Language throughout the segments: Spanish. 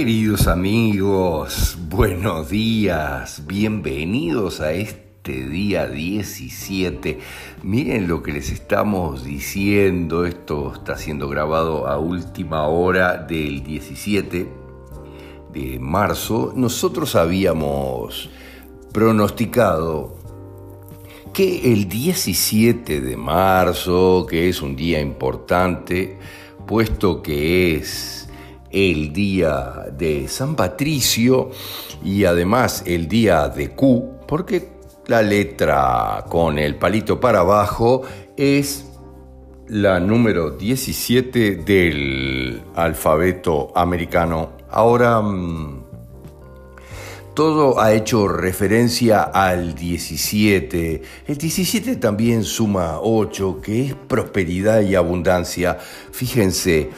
Queridos amigos, buenos días, bienvenidos a este día 17. Miren lo que les estamos diciendo, esto está siendo grabado a última hora del 17 de marzo. Nosotros habíamos pronosticado que el 17 de marzo, que es un día importante, puesto que es el día de San Patricio y además el día de Q, porque la letra con el palito para abajo es la número 17 del alfabeto americano. Ahora, mm, todo ha hecho referencia al 17. El 17 también suma 8, que es prosperidad y abundancia. Fíjense,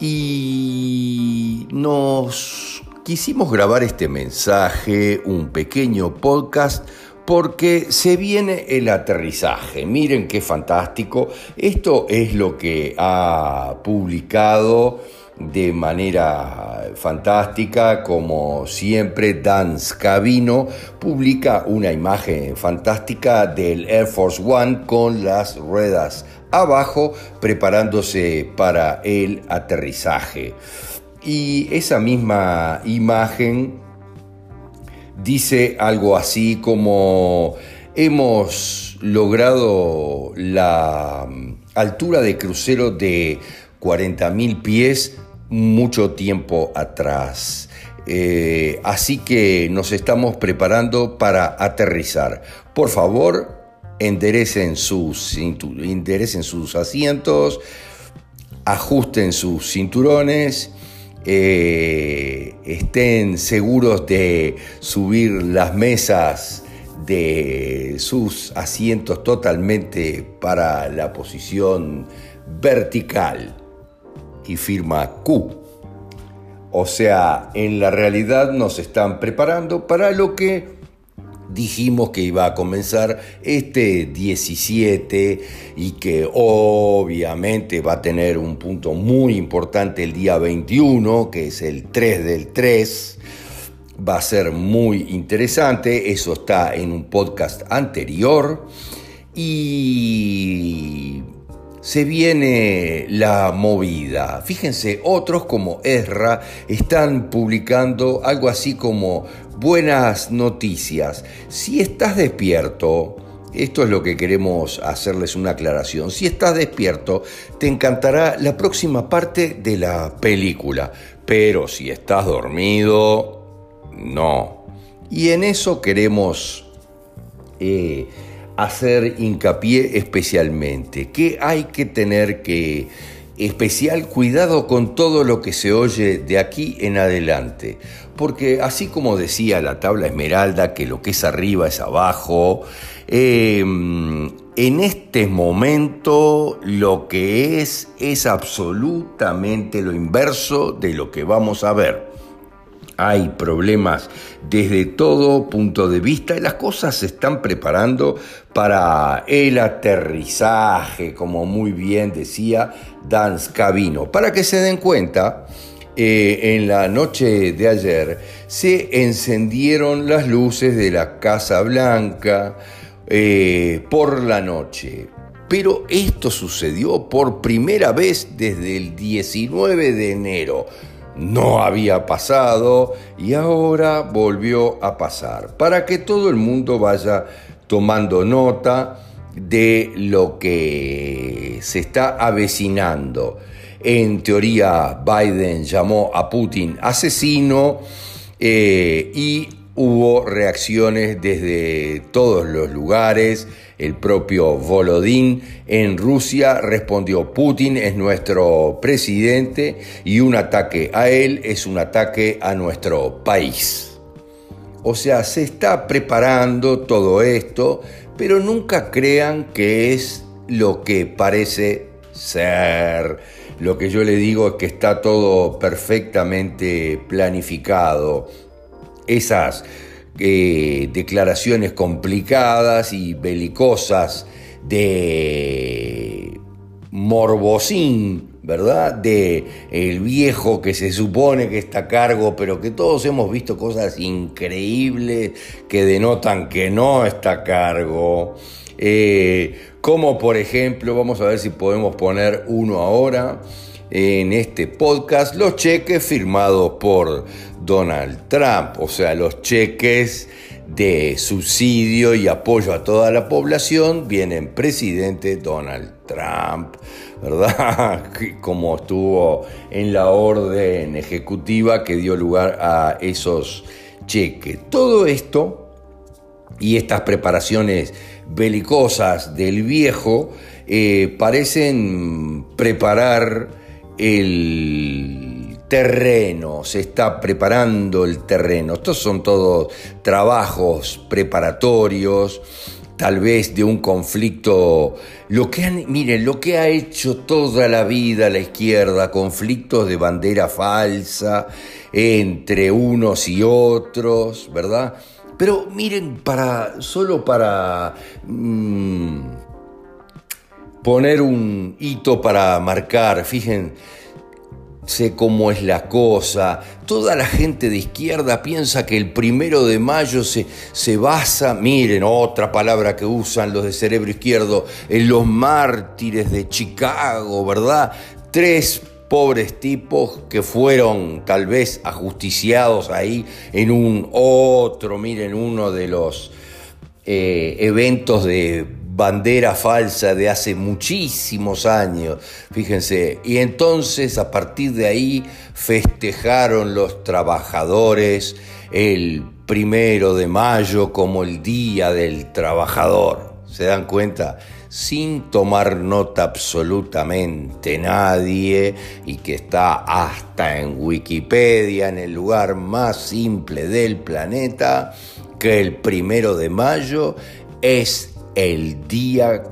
y nos quisimos grabar este mensaje, un pequeño podcast, porque se viene el aterrizaje. Miren qué fantástico. Esto es lo que ha publicado de manera fantástica, como siempre, Dan Scavino publica una imagen fantástica del Air Force One con las ruedas abajo preparándose para el aterrizaje. Y esa misma imagen dice algo así como hemos logrado la altura de crucero de 40.000 pies mucho tiempo atrás. Eh, así que nos estamos preparando para aterrizar. Por favor, enderecen sus, enderecen sus asientos, ajusten sus cinturones, eh, estén seguros de subir las mesas de sus asientos totalmente para la posición vertical y firma Q. O sea, en la realidad nos están preparando para lo que dijimos que iba a comenzar este 17 y que obviamente va a tener un punto muy importante el día 21, que es el 3 del 3. Va a ser muy interesante, eso está en un podcast anterior. Y se viene la movida. Fíjense, otros como Ezra están publicando algo así como buenas noticias. Si estás despierto, esto es lo que queremos hacerles una aclaración. Si estás despierto, te encantará la próxima parte de la película. Pero si estás dormido, no. Y en eso queremos eh, hacer hincapié especialmente, que hay que tener que especial cuidado con todo lo que se oye de aquí en adelante, porque así como decía la tabla esmeralda, que lo que es arriba es abajo, em, en este momento lo que es es absolutamente lo inverso de lo que vamos a ver. Hay problemas desde todo punto de vista y las cosas se están preparando para el aterrizaje, como muy bien decía Dan Scavino. Para que se den cuenta, eh, en la noche de ayer se encendieron las luces de la Casa Blanca eh, por la noche. Pero esto sucedió por primera vez desde el 19 de enero no había pasado y ahora volvió a pasar, para que todo el mundo vaya tomando nota de lo que se está avecinando. En teoría, Biden llamó a Putin asesino eh, y hubo reacciones desde todos los lugares. El propio Volodín en Rusia respondió, Putin es nuestro presidente y un ataque a él es un ataque a nuestro país. O sea, se está preparando todo esto, pero nunca crean que es lo que parece ser. Lo que yo le digo es que está todo perfectamente planificado esas eh, declaraciones complicadas y belicosas de Morbosín ¿verdad? De el viejo que se supone que está a cargo, pero que todos hemos visto cosas increíbles que denotan que no está a cargo. Eh, como por ejemplo, vamos a ver si podemos poner uno ahora en este podcast, los cheques firmados por Donald Trump, o sea, los cheques de subsidio y apoyo a toda la población vienen presidente Donald Trump, ¿verdad? Como estuvo en la orden ejecutiva que dio lugar a esos cheques. Todo esto y estas preparaciones belicosas del viejo eh, parecen preparar el terreno, se está preparando el terreno. Estos son todos trabajos preparatorios, tal vez de un conflicto. Lo que han, miren, lo que ha hecho toda la vida la izquierda, conflictos de bandera falsa entre unos y otros, ¿verdad? Pero miren, para, solo para mm, poner un hito para marcar, fíjense cómo es la cosa. Toda la gente de izquierda piensa que el primero de mayo se, se basa, miren, otra palabra que usan los de cerebro izquierdo, en los mártires de Chicago, ¿verdad? Tres pobres tipos que fueron tal vez ajusticiados ahí en un otro, miren, uno de los eh, eventos de bandera falsa de hace muchísimos años, fíjense, y entonces a partir de ahí festejaron los trabajadores el primero de mayo como el Día del Trabajador, ¿se dan cuenta? sin tomar nota absolutamente nadie y que está hasta en Wikipedia, en el lugar más simple del planeta, que el primero de mayo es el día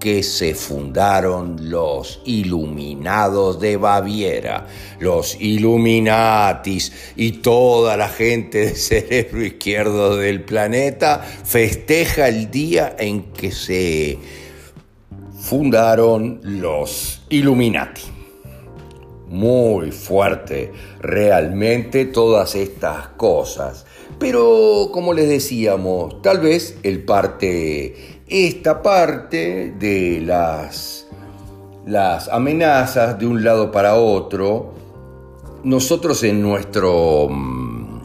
que se fundaron los Iluminados de Baviera, los Illuminatis y toda la gente de cerebro izquierdo del planeta festeja el día en que se fundaron los Illuminati. Muy fuerte realmente todas estas cosas. Pero como les decíamos, tal vez el parte, esta parte de las, las amenazas de un lado para otro, nosotros en nuestro mm,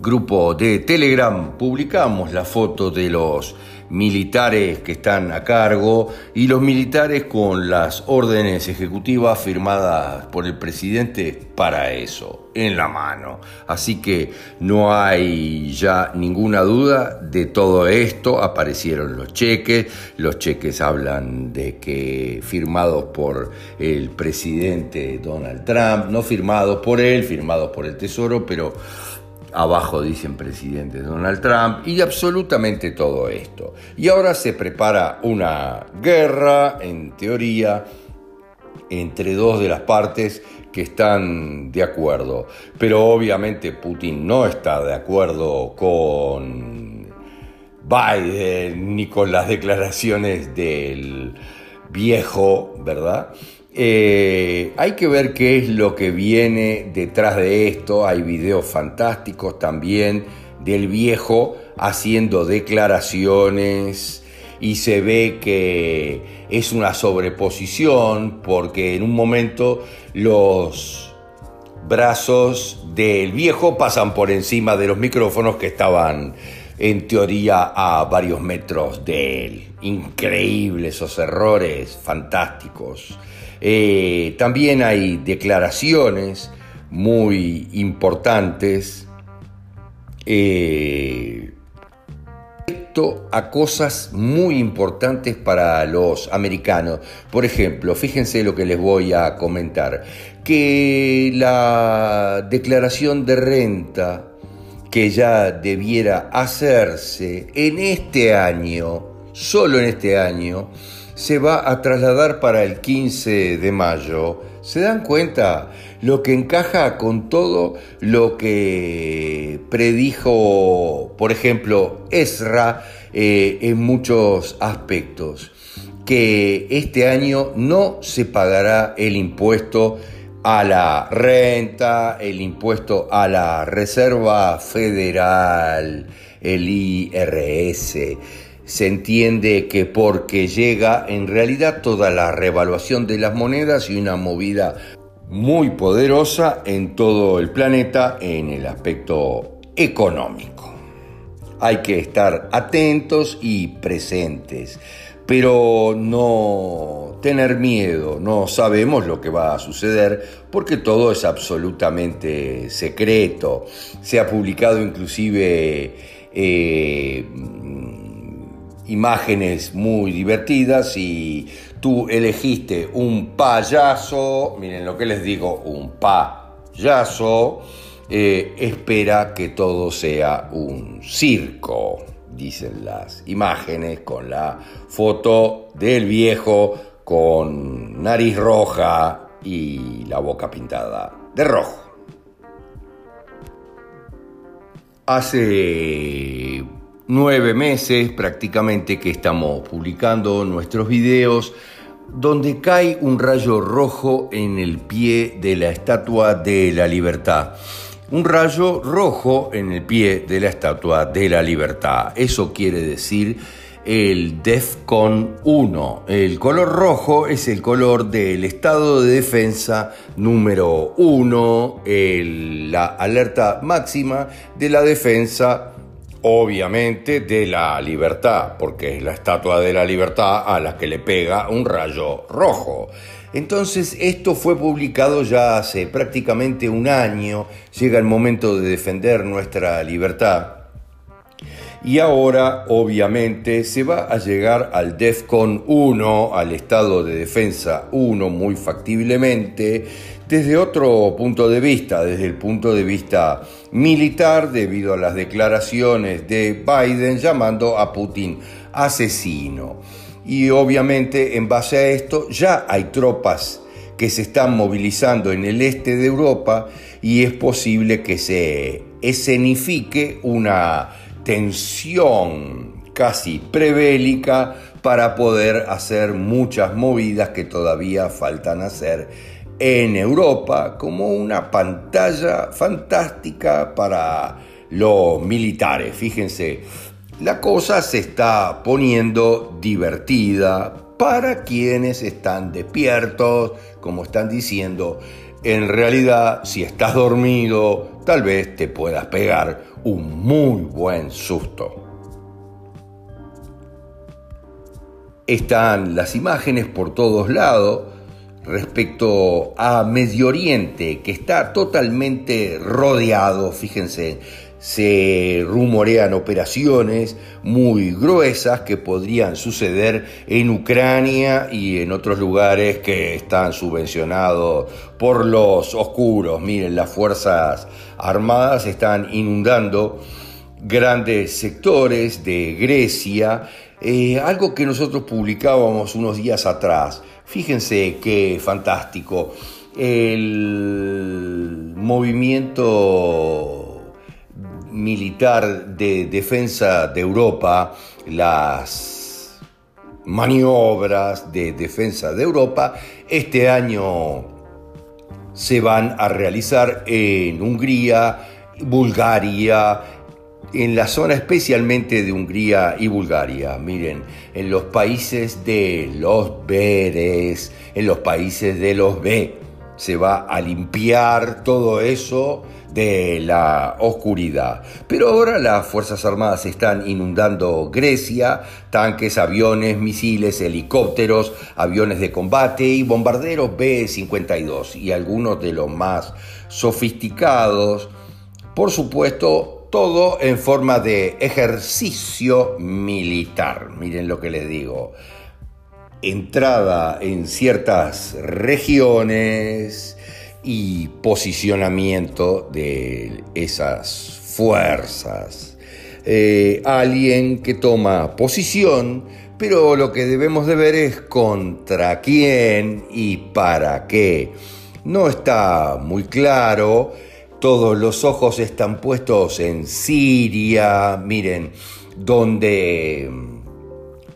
grupo de Telegram publicamos la foto de los militares que están a cargo y los militares con las órdenes ejecutivas firmadas por el presidente para eso, en la mano. Así que no hay ya ninguna duda de todo esto, aparecieron los cheques, los cheques hablan de que firmados por el presidente Donald Trump, no firmados por él, firmados por el Tesoro, pero abajo dicen presidente Donald Trump y absolutamente todo esto. Y ahora se prepara una guerra, en teoría, entre dos de las partes que están de acuerdo. Pero obviamente Putin no está de acuerdo con Biden ni con las declaraciones del viejo, ¿verdad? Eh, hay que ver qué es lo que viene detrás de esto. Hay videos fantásticos también del viejo haciendo declaraciones y se ve que es una sobreposición porque en un momento los brazos del viejo pasan por encima de los micrófonos que estaban en teoría a varios metros de él. Increíble esos errores fantásticos. Eh, también hay declaraciones muy importantes eh, respecto a cosas muy importantes para los americanos. Por ejemplo, fíjense lo que les voy a comentar, que la declaración de renta que ya debiera hacerse en este año, solo en este año, se va a trasladar para el 15 de mayo. ¿Se dan cuenta? Lo que encaja con todo lo que predijo, por ejemplo, Ezra eh, en muchos aspectos. que este año no se pagará el impuesto a la renta, el impuesto a la Reserva Federal, el IRS. Se entiende que porque llega en realidad toda la revaluación de las monedas y una movida muy poderosa en todo el planeta en el aspecto económico. Hay que estar atentos y presentes pero no tener miedo, no sabemos lo que va a suceder porque todo es absolutamente secreto. Se ha publicado inclusive eh, imágenes muy divertidas y tú elegiste un payaso, miren lo que les digo, un payaso, eh, espera que todo sea un circo dicen las imágenes, con la foto del viejo con nariz roja y la boca pintada de rojo. Hace nueve meses prácticamente que estamos publicando nuestros videos donde cae un rayo rojo en el pie de la Estatua de la Libertad un rayo rojo en el pie de la Estatua de la Libertad. Eso quiere decir el DEFCON 1. El color rojo es el color del estado de defensa número 1, la alerta máxima de la defensa obviamente de la libertad, porque es la estatua de la libertad a la que le pega un rayo rojo. Entonces esto fue publicado ya hace prácticamente un año, llega el momento de defender nuestra libertad. Y ahora, obviamente, se va a llegar al DEFCON 1, al estado de defensa 1, muy factiblemente, desde otro punto de vista, desde el punto de vista militar, debido a las declaraciones de Biden llamando a Putin asesino. Y obviamente en base a esto ya hay tropas que se están movilizando en el este de Europa y es posible que se escenifique una tensión casi prebélica para poder hacer muchas movidas que todavía faltan hacer en Europa como una pantalla fantástica para los militares. Fíjense, la cosa se está poniendo divertida para quienes están despiertos, como están diciendo. En realidad, si estás dormido, tal vez te puedas pegar un muy buen susto. Están las imágenes por todos lados respecto a Medio Oriente, que está totalmente rodeado, fíjense, se rumorean operaciones muy gruesas que podrían suceder en Ucrania y en otros lugares que están subvencionados por los oscuros. Miren, las Fuerzas Armadas están inundando grandes sectores de Grecia, eh, algo que nosotros publicábamos unos días atrás. Fíjense qué fantástico. El movimiento militar de defensa de Europa, las maniobras de defensa de Europa, este año se van a realizar en Hungría, Bulgaria, en la zona especialmente de Hungría y Bulgaria. Miren, en los países de los Beres, en los países de los B, se va a limpiar todo eso de la oscuridad. Pero ahora las Fuerzas Armadas están inundando Grecia, tanques, aviones, misiles, helicópteros, aviones de combate y bombarderos B-52 y algunos de los más sofisticados. Por supuesto, todo en forma de ejercicio militar. Miren lo que les digo. Entrada en ciertas regiones, y posicionamiento de esas fuerzas. Eh, alguien que toma posición, pero lo que debemos de ver es contra quién y para qué. No está muy claro, todos los ojos están puestos en Siria, miren, donde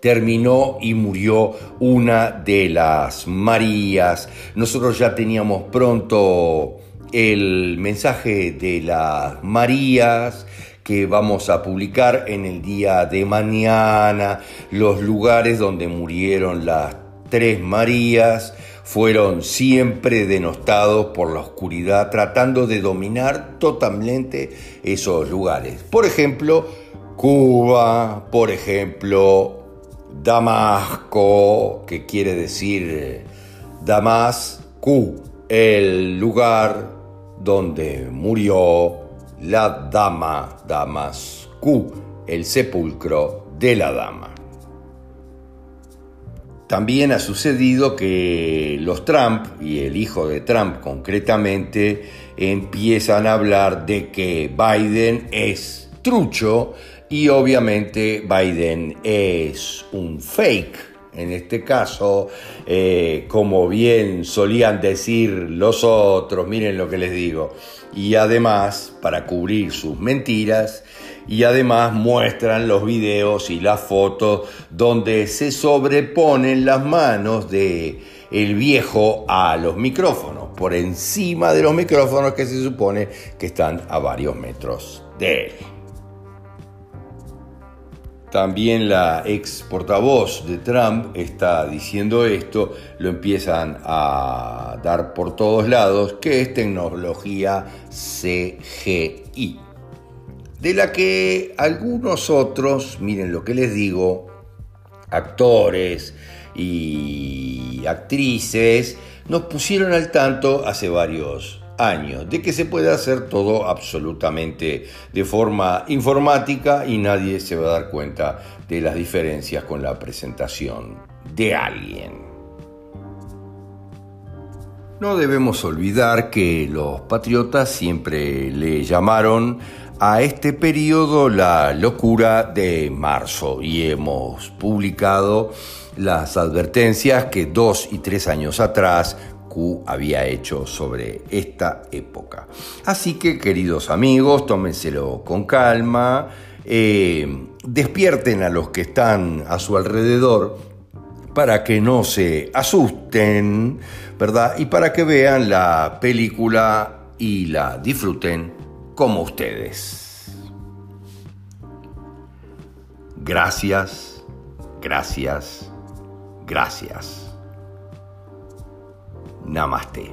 terminó y murió una de las Marías. Nosotros ya teníamos pronto el mensaje de las Marías que vamos a publicar en el día de mañana, los lugares donde murieron las tres Marías fueron siempre denostados por la oscuridad, tratando de dominar totalmente esos lugares. Por ejemplo, Cuba, por ejemplo, Damasco, que quiere decir Damasco, el lugar donde murió la dama Damascu, el sepulcro de la dama. También ha sucedido que los Trump y el hijo de Trump concretamente empiezan a hablar de que Biden es trucho y obviamente Biden es un fake. En este caso, eh, como bien solían decir los otros, miren lo que les digo, y además para cubrir sus mentiras, y además muestran los videos y las fotos donde se sobreponen las manos de el viejo a los micrófonos, por encima de los micrófonos que se supone que están a varios metros de él. También la ex portavoz de Trump está diciendo esto, lo empiezan a dar por todos lados, que es tecnología CGI de la que algunos otros, miren lo que les digo, actores y actrices, nos pusieron al tanto hace varios años de que se puede hacer todo absolutamente de forma informática y nadie se va a dar cuenta de las diferencias con la presentación de alguien. No debemos olvidar que los patriotas siempre le llamaron a este periodo la locura de marzo y hemos publicado las advertencias que dos y tres años atrás Q había hecho sobre esta época. Así que queridos amigos, tómenselo con calma, eh, despierten a los que están a su alrededor para que no se asusten, ¿verdad? Y para que vean la película y la disfruten como ustedes. Gracias, gracias, gracias. Namaste.